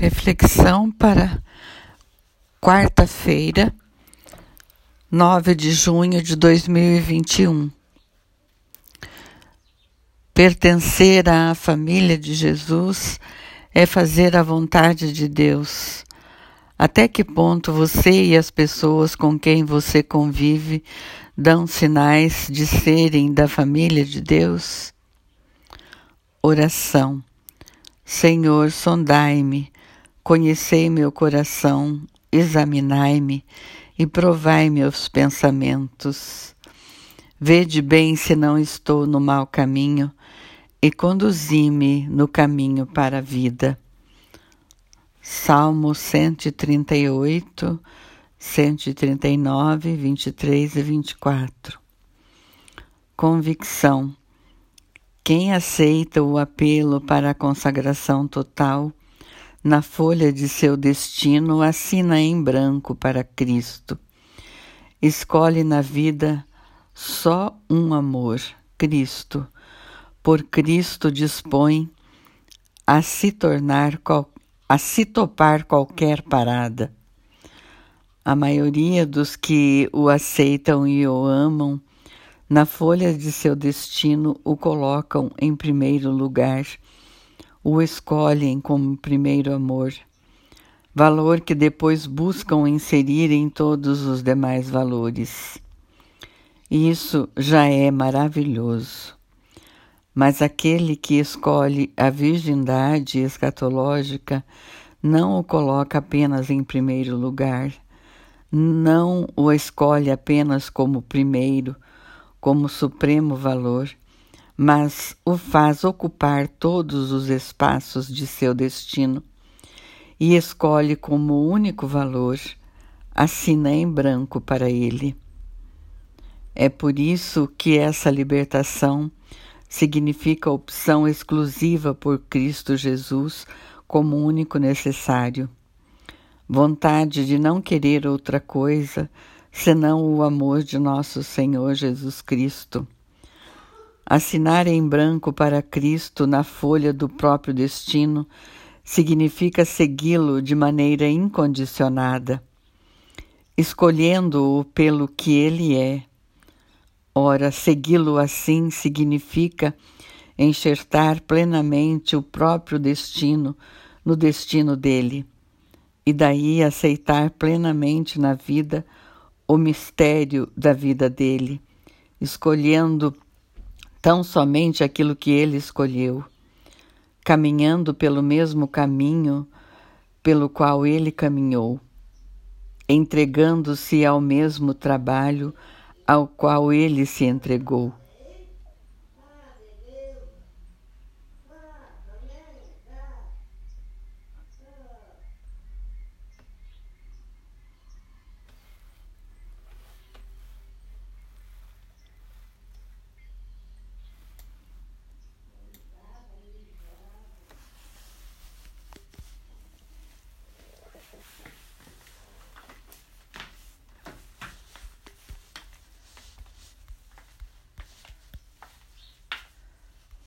Reflexão para quarta-feira, 9 de junho de 2021. Pertencer à família de Jesus é fazer a vontade de Deus. Até que ponto você e as pessoas com quem você convive dão sinais de serem da família de Deus? Oração. Senhor, sondai-me Conhecei meu coração, examinai-me e provai meus pensamentos. Vede bem se não estou no mau caminho e conduzi-me no caminho para a vida. Salmo 138, 139, 23 e 24. Convicção. Quem aceita o apelo para a consagração total na folha de seu destino, assina em branco para Cristo. Escolhe na vida só um amor, Cristo. Por Cristo dispõe a se tornar a se topar qualquer parada. A maioria dos que o aceitam e o amam, na folha de seu destino o colocam em primeiro lugar o escolhem como primeiro amor, valor que depois buscam inserir em todos os demais valores. Isso já é maravilhoso. Mas aquele que escolhe a virgindade escatológica não o coloca apenas em primeiro lugar, não o escolhe apenas como primeiro, como supremo valor, mas o faz ocupar todos os espaços de seu destino e escolhe como único valor, assina em branco para ele. É por isso que essa libertação significa opção exclusiva por Cristo Jesus como único necessário. Vontade de não querer outra coisa senão o amor de nosso Senhor Jesus Cristo Assinar em branco para Cristo na folha do próprio destino significa segui-lo de maneira incondicionada, escolhendo-o pelo que ele é. Ora, segui-lo assim significa enxertar plenamente o próprio destino no destino dele, e daí aceitar plenamente na vida o mistério da vida dele, escolhendo tão somente aquilo que ele escolheu, caminhando pelo mesmo caminho pelo qual ele caminhou, entregando-se ao mesmo trabalho ao qual ele se entregou.